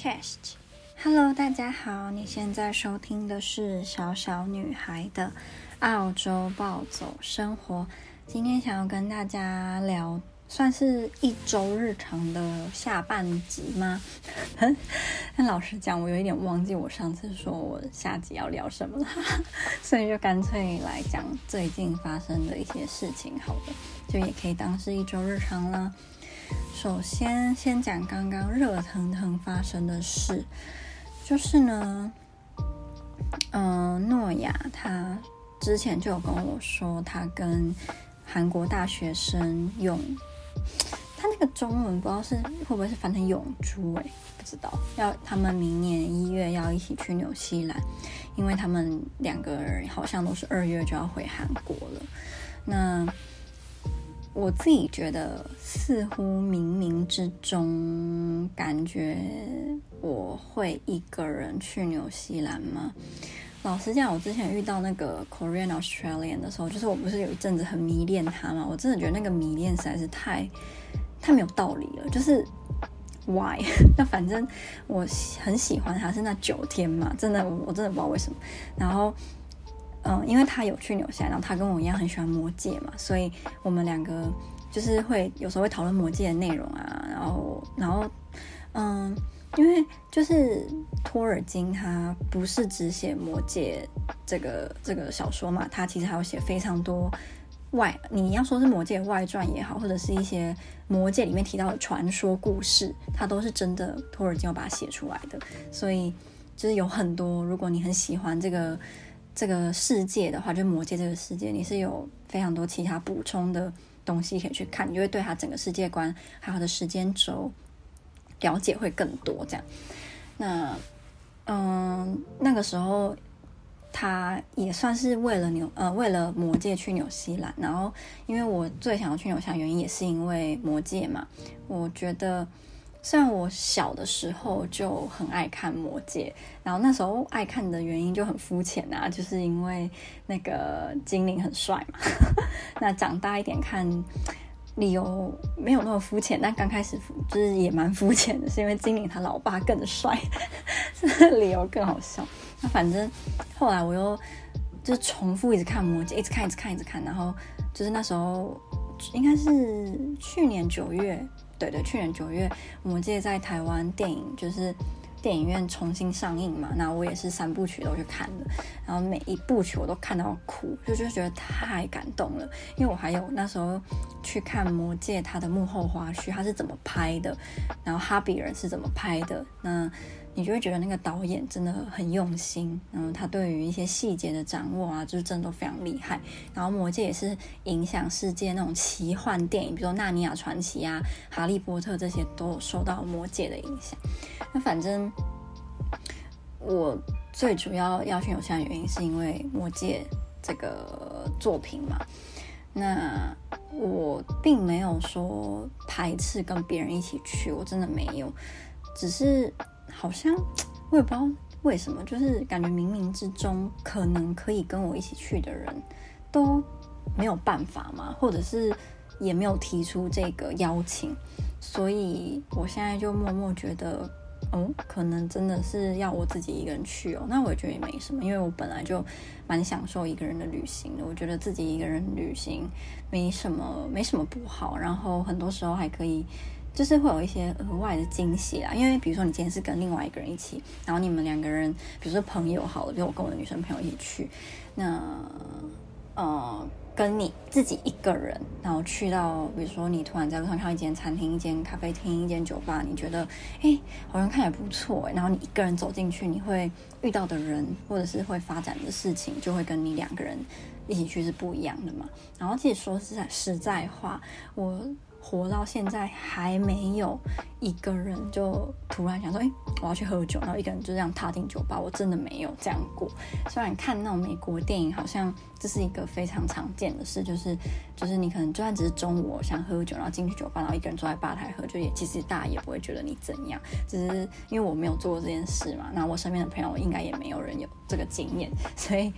Chest。Hello，大家好，你现在收听的是小小女孩的澳洲暴走生活。今天想要跟大家聊，算是一周日常的下半集吗？但老实讲，我有一点忘记我上次说我下集要聊什么了，所以就干脆来讲最近发生的一些事情好了，就也可以当是一周日常了。首先，先讲刚刚热腾腾发生的事，就是呢，嗯、诺亚他之前就有跟我说，他跟韩国大学生用他那个中文不知道是会不会是翻成永珠哎，不知道。要他们明年一月要一起去纽西兰，因为他们两个人好像都是二月就要回韩国了。那我自己觉得似乎冥冥之中感觉我会一个人去纽西兰吗？老实讲，我之前遇到那个 Korean Australian 的时候，就是我不是有一阵子很迷恋他吗？我真的觉得那个迷恋实在是太太没有道理了。就是 Why？那反正我很喜欢他，是那九天嘛，真的，我真的不知道为什么。然后，嗯，因为他有去纽西兰，然后他跟我一样很喜欢魔戒嘛，所以我们两个就是会有时候会讨论魔戒的内容啊，然后，然后，嗯。因为就是托尔金，他不是只写《魔戒》这个这个小说嘛，他其实还有写非常多外，你要说是《魔戒》外传也好，或者是一些《魔戒》里面提到的传说故事，他都是真的托尔金要把它写出来的。所以就是有很多，如果你很喜欢这个这个世界的话，就《魔界》这个世界，你是有非常多其他补充的东西可以去看，你就会对他整个世界观还有他的时间轴。了解会更多，这样。那，嗯，那个时候他也算是为了纽呃为了魔界去纽西兰，然后因为我最想要去纽西兰原因也是因为魔界嘛。我觉得虽然我小的时候就很爱看魔戒，然后那时候爱看的原因就很肤浅啊，就是因为那个精灵很帅嘛。那长大一点看。理由没有那么肤浅，但刚开始就是也蛮肤浅的，是因为精灵他老爸更帅，这 理由更好笑。那反正后来我又就重复一直看魔戒，一直看，一直看，一直看，然后就是那时候应该是去年九月，对对，去年九月魔戒在台湾电影就是。电影院重新上映嘛，那我也是三部曲都去看了，然后每一部曲我都看到哭，就就觉得太感动了。因为我还有那时候去看《魔戒》它的幕后花絮，它是怎么拍的，然后哈比人是怎么拍的，那。你就会觉得那个导演真的很用心，嗯，他对于一些细节的掌握啊，就是真的都非常厉害。然后《魔戒》也是影响世界那种奇幻电影，比如说《纳尼亚传奇》啊，《哈利波特》这些都受到《魔戒》的影响。那反正我最主要要去纽西兰的原因，是因为《魔戒》这个作品嘛。那我并没有说排斥跟别人一起去，我真的没有，只是。好像 我也不知道为什么，就是感觉冥冥之中可能可以跟我一起去的人都没有办法嘛，或者是也没有提出这个邀请，所以我现在就默默觉得，嗯，可能真的是要我自己一个人去哦。那我觉得也没什么，因为我本来就蛮享受一个人的旅行的，我觉得自己一个人旅行没什么，没什么不好，然后很多时候还可以。就是会有一些额外的惊喜啦，因为比如说你今天是跟另外一个人一起，然后你们两个人，比如说朋友好了，比如我跟我的女生朋友一起去，那呃，跟你自己一个人，然后去到，比如说你突然在路上看到一间餐厅、一间咖啡厅、一间酒吧，你觉得哎，好像看起来不错，然后你一个人走进去，你会遇到的人或者是会发展的事情，就会跟你两个人一起去是不一样的嘛。然后其实说实在实在话，我。活到现在还没有一个人就突然想说，哎，我要去喝酒，然后一个人就这样踏进酒吧，我真的没有这样过。虽然看那种美国电影，好像这是一个非常常见的事，就是就是你可能就算只是中午想喝酒，然后进去酒吧，然后一个人坐在吧台喝，就也其实大家也不会觉得你怎样。只是因为我没有做过这件事嘛，那我身边的朋友应该也没有人有这个经验，所以。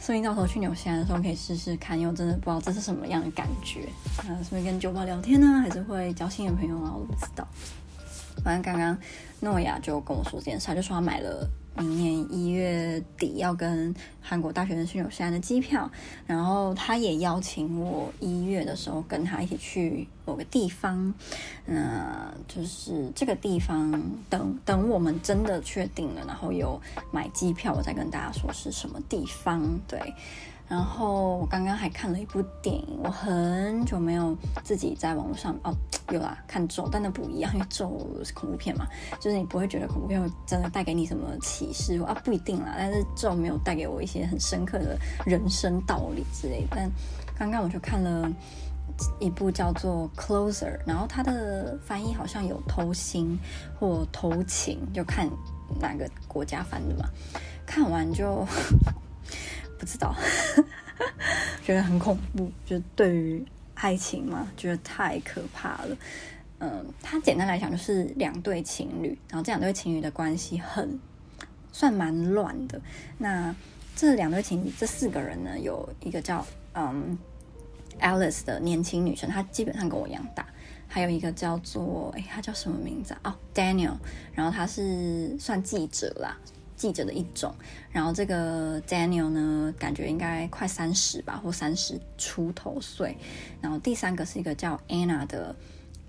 所以到时候去纽西兰的时候可以试试看，因为真的不知道这是什么样的感觉。啊，是不是跟酒吧聊天呢？还是会交新的朋友啊？我都不知道。反正刚刚诺亚就跟我说这件事，他就说他买了。明年一月底要跟韩国大学生去纽西兰的机票，然后他也邀请我一月的时候跟他一起去某个地方，那就是这个地方等等我们真的确定了，然后有买机票，我再跟大家说是什么地方，对。然后我刚刚还看了一部电影，我很久没有自己在网络上哦，有啦，看咒，但那不一样，因为咒是恐怖片嘛，就是你不会觉得恐怖片会真的带给你什么启示啊，不一定啦，但是咒没有带给我一些很深刻的人生道理之类的。但刚刚我就看了一部叫做《Closer》，然后它的翻译好像有偷心或偷情，就看哪个国家翻的嘛。看完就。不知道，觉得很恐怖。就对于爱情嘛，觉得太可怕了。嗯，它简单来讲就是两对情侣，然后这两对情侣的关系很算蛮乱的。那这两对情侣，这四个人呢，有一个叫嗯 Alice 的年轻女生，她基本上跟我一样大。还有一个叫做哎，她叫什么名字啊？哦，Daniel，然后他是算记者啦。记者的一种，然后这个 Daniel 呢，感觉应该快三十吧，或三十出头岁。然后第三个是一个叫 Anna 的，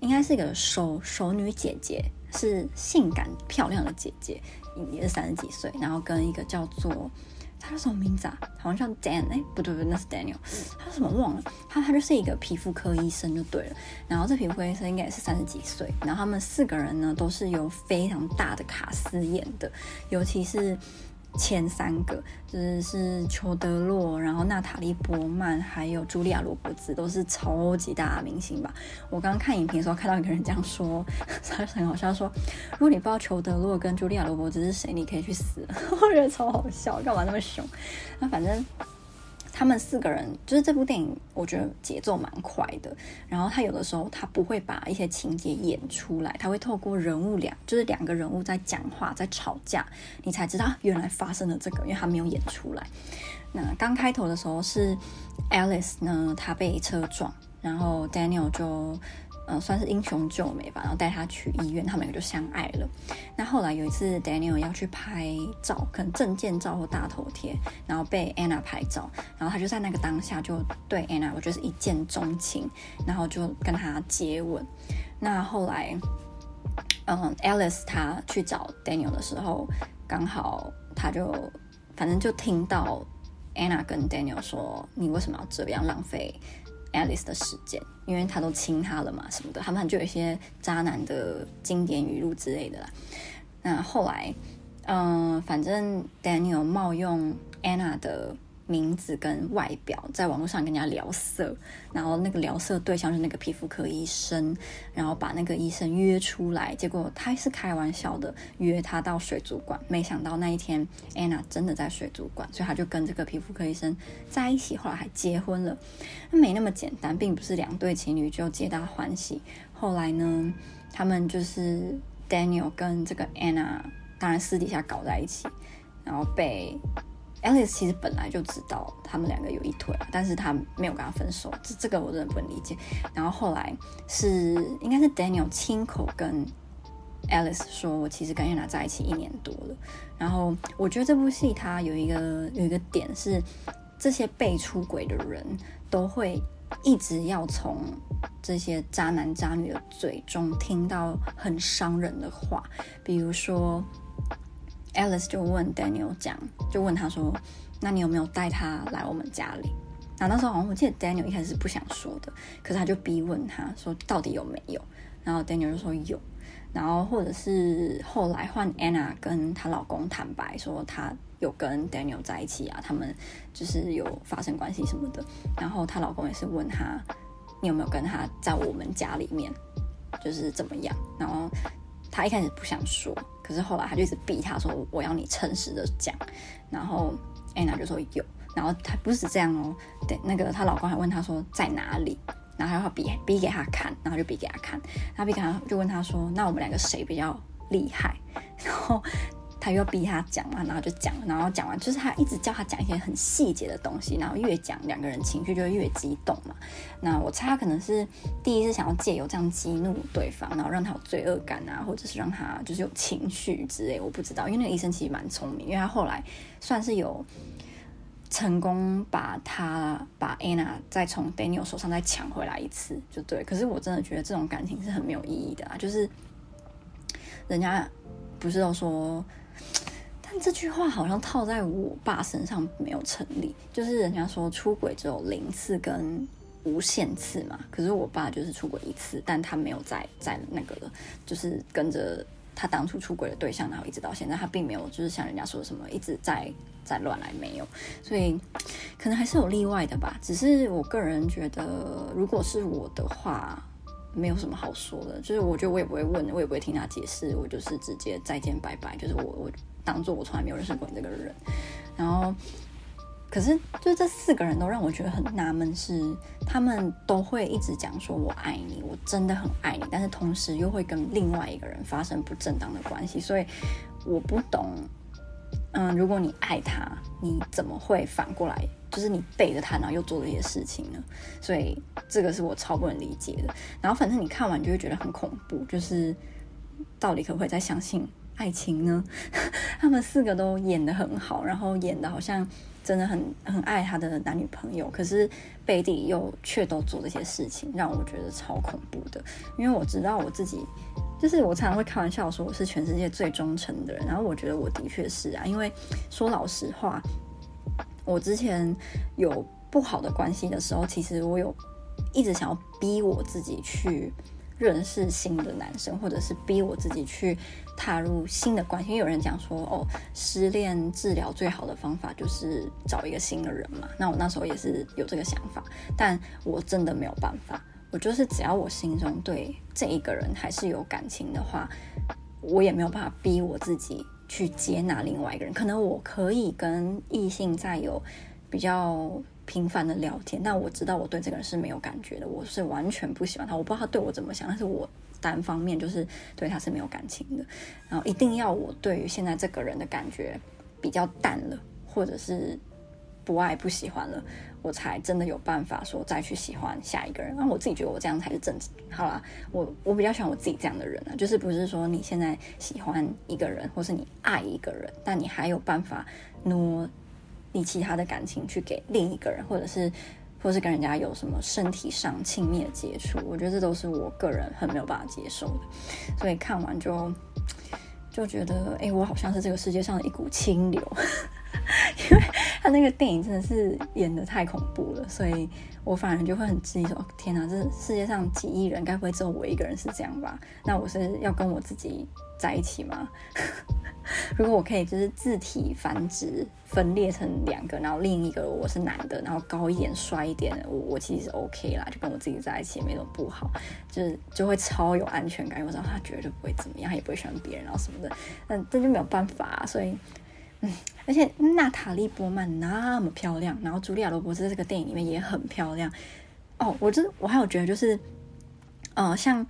应该是一个熟熟女姐姐，是性感漂亮的姐姐，也是三十几岁。然后跟一个叫做。他叫什么名字啊？好像叫 Dan，哎，不对不对，那是 Daniel。他叫什么忘了？他他就是一个皮肤科医生就对了。然后这皮肤科医生应该也是三十几岁。然后他们四个人呢，都是有非常大的卡司演的，尤其是。前三个就是是裘德洛，然后娜塔莉波曼，还有茱莉亚罗伯兹，都是超级大明星吧。我刚刚看影评的时候，看到一个人这样说，他很好笑，说如果你不知道裘德洛跟茱莉亚罗伯兹是谁，你可以去死。我觉得超好笑，干嘛那么凶？那反正。他们四个人就是这部电影，我觉得节奏蛮快的。然后他有的时候他不会把一些情节演出来，他会透过人物两，就是两个人物在讲话，在吵架，你才知道原来发生了这个，因为他没有演出来。那刚开头的时候是 Alice 呢，他被车撞，然后 Daniel 就。呃，算是英雄救美吧，然后带他去医院，他们两个就相爱了。那后来有一次，Daniel 要去拍照，可能证件照或大头贴，然后被 Anna 拍照，然后他就在那个当下就对 Anna，我觉得是一见钟情，然后就跟他接吻。那后来，嗯，Alice 他去找 Daniel 的时候，刚好他就反正就听到 Anna 跟 Daniel 说：“你为什么要这样浪费？” Alice 的时间，因为他都亲她了嘛，什么的，他们就有一些渣男的经典语录之类的啦。那后来，嗯、呃，反正 Daniel 冒用 Anna 的。名字跟外表，在网络上跟人家聊色，然后那个聊色对象是那个皮肤科医生，然后把那个医生约出来，结果他是开玩笑的约他到水族馆，没想到那一天 Anna 真的在水族馆，所以他就跟这个皮肤科医生在一起，后来还结婚了。那没那么简单，并不是两对情侣就皆大欢喜。后来呢，他们就是 Daniel 跟这个 Anna，当然私底下搞在一起，然后被。Alice 其实本来就知道他们两个有一腿，但是他没有跟他分手，这这个我真的不能理解。然后后来是应该是 Daniel 亲口跟 Alice 说，我其实跟 Anna 在一起一年多了。然后我觉得这部戏它有一个有一个点是，这些被出轨的人都会一直要从这些渣男渣女的嘴中听到很伤人的话，比如说。Alice 就问 Daniel 讲，就问他说：“那你有没有带他来我们家里？”然后那时候好像我记得 Daniel 一开始是不想说的，可是他就逼问他说：“到底有没有？”然后 Daniel 就说有。然后或者是后来换 Anna 跟她老公坦白说，她有跟 Daniel 在一起啊，他们就是有发生关系什么的。然后她老公也是问他：“你有没有跟他在我们家里面，就是怎么样？”然后。他一开始不想说，可是后来他就一直逼他说：“我要你诚实的讲。”然后安娜就说有，然后他不是这样哦，对，那个她老公还问她说在哪里，然后还要比比给他看，然后就比给他看，他比给他就问他说：“那我们两个谁比较厉害？” 然后他又逼他讲嘛，然后就讲，然后讲完就是他一直叫他讲一些很细节的东西，然后越讲两个人情绪就越激动嘛。那我猜他可能是第一次想要借由这样激怒对方，然后让他有罪恶感啊，或者是让他就是有情绪之类，我不知道。因为那个医生其实蛮聪明，因为他后来算是有成功把他把 Anna 再从 Daniel 手上再抢回来一次，就对。可是我真的觉得这种感情是很没有意义的啊，就是人家不是都说。但这句话好像套在我爸身上没有成立，就是人家说出轨只有零次跟无限次嘛，可是我爸就是出轨一次，但他没有再再那个了，就是跟着他当初出轨的对象，然后一直到现在，他并没有就是像人家说什么一直在在乱来没有，所以可能还是有例外的吧。只是我个人觉得，如果是我的话，没有什么好说的，就是我觉得我也不会问，我也不会听他解释，我就是直接再见拜拜，就是我我。当做我从来没有认识过你这个人，然后，可是就这四个人都让我觉得很纳闷，是他们都会一直讲说我爱你，我真的很爱你，但是同时又会跟另外一个人发生不正当的关系，所以我不懂，嗯，如果你爱他，你怎么会反过来，就是你背着他，然后又做这些事情呢？所以这个是我超不能理解的。然后反正你看完就会觉得很恐怖，就是到底可不可以再相信？爱情呢？他们四个都演得很好，然后演得好像真的很很爱他的男女朋友，可是背地又却都做这些事情，让我觉得超恐怖的。因为我知道我自己，就是我常常会开玩笑说我是全世界最忠诚的人，然后我觉得我的确是啊。因为说老实话，我之前有不好的关系的时候，其实我有一直想要逼我自己去。认识新的男生，或者是逼我自己去踏入新的关系。因为有人讲说，哦，失恋治疗最好的方法就是找一个新的人嘛。那我那时候也是有这个想法，但我真的没有办法。我就是只要我心中对这一个人还是有感情的话，我也没有办法逼我自己去接纳另外一个人。可能我可以跟异性再有比较。频繁的聊天，但我知道我对这个人是没有感觉的，我是完全不喜欢他，我不知道他对我怎么想，但是我单方面就是对他是没有感情的，然后一定要我对于现在这个人的感觉比较淡了，或者是不爱不喜欢了，我才真的有办法说再去喜欢下一个人。那我自己觉得我这样才是正直。好啦，我我比较喜欢我自己这样的人啊，就是不是说你现在喜欢一个人，或是你爱一个人，但你还有办法挪。你其他的感情去给另一个人，或者是，或者是跟人家有什么身体上亲密的接触，我觉得这都是我个人很没有办法接受的。所以看完就就觉得，哎，我好像是这个世界上的一股清流，因为他那个电影真的是演得太恐怖了，所以我反而就会很质疑说，天哪，这世界上几亿人，该不会只有我一个人是这样吧？那我是要跟我自己在一起吗？如果我可以就是自体繁殖，分裂成两个，然后另一个我是男的，然后高一点、帅一点，我我其实是 OK 啦，就跟我自己在一起也没什么不好，就是就会超有安全感，我知道他绝对不会怎么样，也不会喜欢别人，然后什么的，但这就没有办法，所以，嗯，而且娜塔莉波曼那么漂亮，然后茱莉亚罗伯茨在这个电影里面也很漂亮，哦，我就我还有觉得就是，呃，像。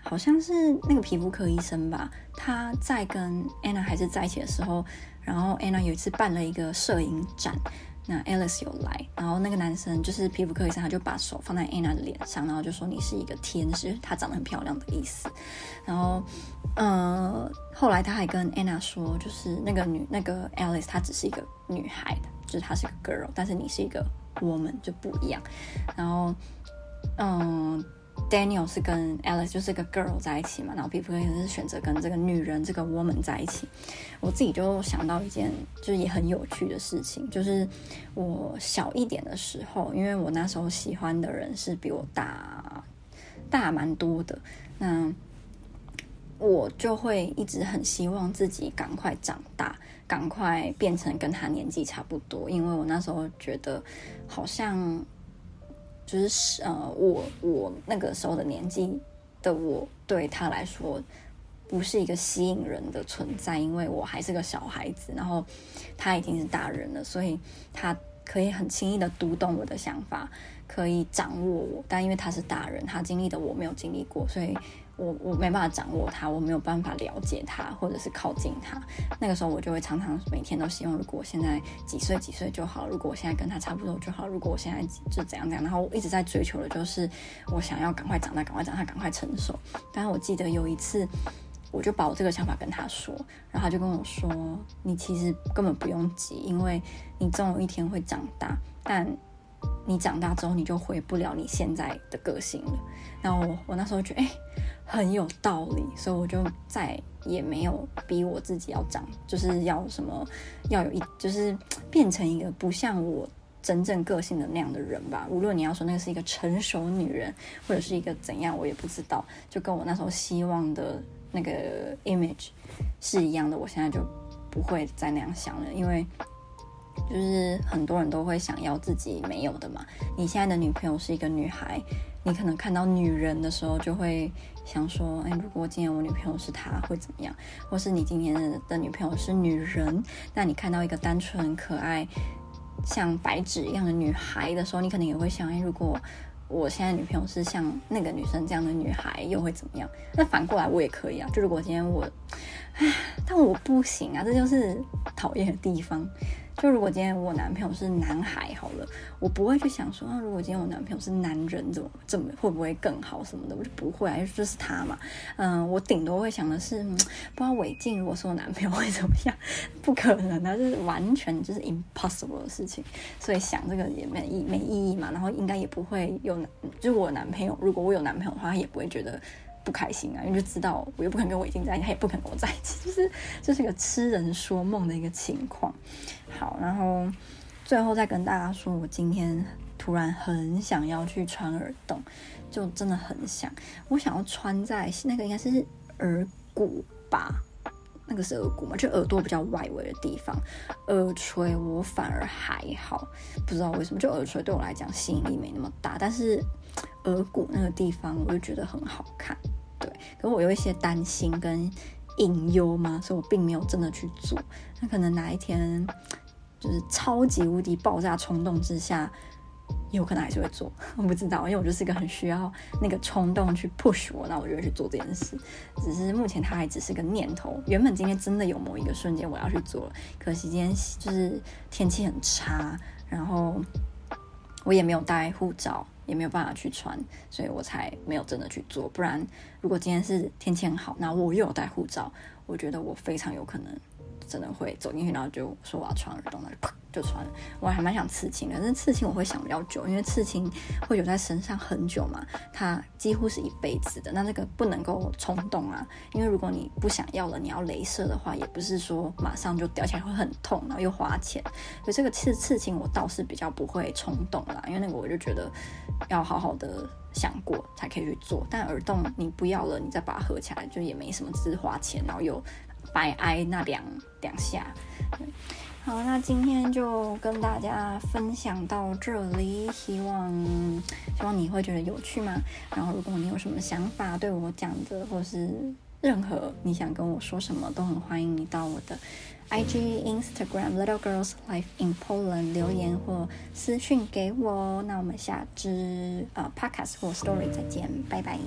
好像是那个皮肤科医生吧，他在跟安娜还是在一起的时候，然后安娜有一次办了一个摄影展，那 Alice 有来，然后那个男生就是皮肤科医生，他就把手放在 Anna 的脸上，然后就说你是一个天使，她长得很漂亮的意思。然后，呃，后来他还跟 Anna 说，就是那个女那个 Alice 她只是一个女孩，就是她是个 girl，但是你是一个 woman 就不一样。然后，嗯、Daniel 是跟 Alice 就是个 girl 在一起嘛，然后皮肤科医生是选择跟这个女人这个 woman 在一起。我自己就想到一件就是也很有趣的事情，就是我小一点的时候，因为我那时候喜欢的人是比我大大蛮多的，那我就会一直很希望自己赶快长大，赶快变成跟他年纪差不多，因为我那时候觉得好像。就是呃，我我那个时候的年纪的我，对他来说不是一个吸引人的存在，因为我还是个小孩子，然后他已经是大人了，所以他可以很轻易的读懂我的想法，可以掌握我。但因为他是大人，他经历的我没有经历过，所以我我没办法掌握他，我没有办法了解他，或者是靠近他。那个时候我就会常常每天都希望，如果我现在几岁几岁就好，如果我现在跟他差不多就好，如果我现在就怎样怎样。然后我一直在追求的就是我想要赶快长大，赶快长大，赶快成熟。但是我记得有一次。我就把我这个想法跟他说，然后他就跟我说：“你其实根本不用急，因为你总有一天会长大，但你长大之后你就回不了你现在的个性了。”然后我我那时候觉得哎，很有道理，所以我就再也没有逼我自己要长，就是要什么要有一就是变成一个不像我真正个性的那样的人吧。无论你要说那个是一个成熟女人，或者是一个怎样，我也不知道。就跟我那时候希望的。那个 image 是一样的，我现在就不会再那样想了，因为就是很多人都会想要自己没有的嘛。你现在的女朋友是一个女孩，你可能看到女人的时候就会想说，哎，如果今天我女朋友是她会怎么样？或是你今天的女朋友是女人，那你看到一个单纯可爱像白纸一样的女孩的时候，你可能也会想，哎，如果。我现在女朋友是像那个女生这样的女孩，又会怎么样？那反过来我也可以啊。就如果今天我，唉，但我不行啊，这就是讨厌的地方。就如果今天我男朋友是男孩，好了，我不会去想说，啊，如果今天我男朋友是男人，怎么怎么会不会更好什么的，我就不会啊，就是他嘛。嗯，我顶多会想的是，不知道伟静如果是我男朋友会怎么样？不可能啊，就是完全就是 impossible 的事情，所以想这个也没意没意义嘛。然后应该也不会有，就是我男朋友，如果我有男朋友的话，也不会觉得。不开心啊，因为就知道我又不肯跟我已经在一起，他也不肯跟我在一起，就是这是一个痴人说梦的一个情况。好，然后最后再跟大家说，我今天突然很想要去穿耳洞，就真的很想，我想要穿在那个应该是耳骨吧，那个是耳骨嘛，就耳朵比较外围的地方。耳垂我反而还好，不知道为什么，就耳垂对我来讲吸引力没那么大，但是耳骨那个地方我就觉得很好看。对，可是我有一些担心跟隐忧嘛，所以我并没有真的去做。那可能哪一天就是超级无敌爆炸冲动之下，有可能还是会做。我不知道，因为我就是一个很需要那个冲动去 push 我，那我就会去做这件事。只是目前它还只是个念头。原本今天真的有某一个瞬间我要去做了，可惜今天就是天气很差，然后我也没有带护照。也没有办法去穿，所以我才没有真的去做。不然，如果今天是天气很好，那我又有带护照，我觉得我非常有可能。真的会走进去，然后就说我要穿耳洞，那就啪就穿。我还蛮想刺青的，但是刺青我会想比较久，因为刺青会留在身上很久嘛，它几乎是一辈子的。那那个不能够冲动啊，因为如果你不想要了，你要镭射的话，也不是说马上就掉下来会很痛，然后又花钱。所以这个刺刺青我倒是比较不会冲动啦，因为那个我就觉得要好好的想过才可以去做。但耳洞你不要了，你再把它合起来就也没什么，只是花钱，然后又。白挨那两两下，好，那今天就跟大家分享到这里，希望希望你会觉得有趣吗？然后如果你有什么想法对我讲的，或是任何你想跟我说什么，都很欢迎你到我的 IG Instagram Little Girls Life in Poland 留言或私讯给我。那我们下支呃 Podcast 或 Story 再见，拜拜。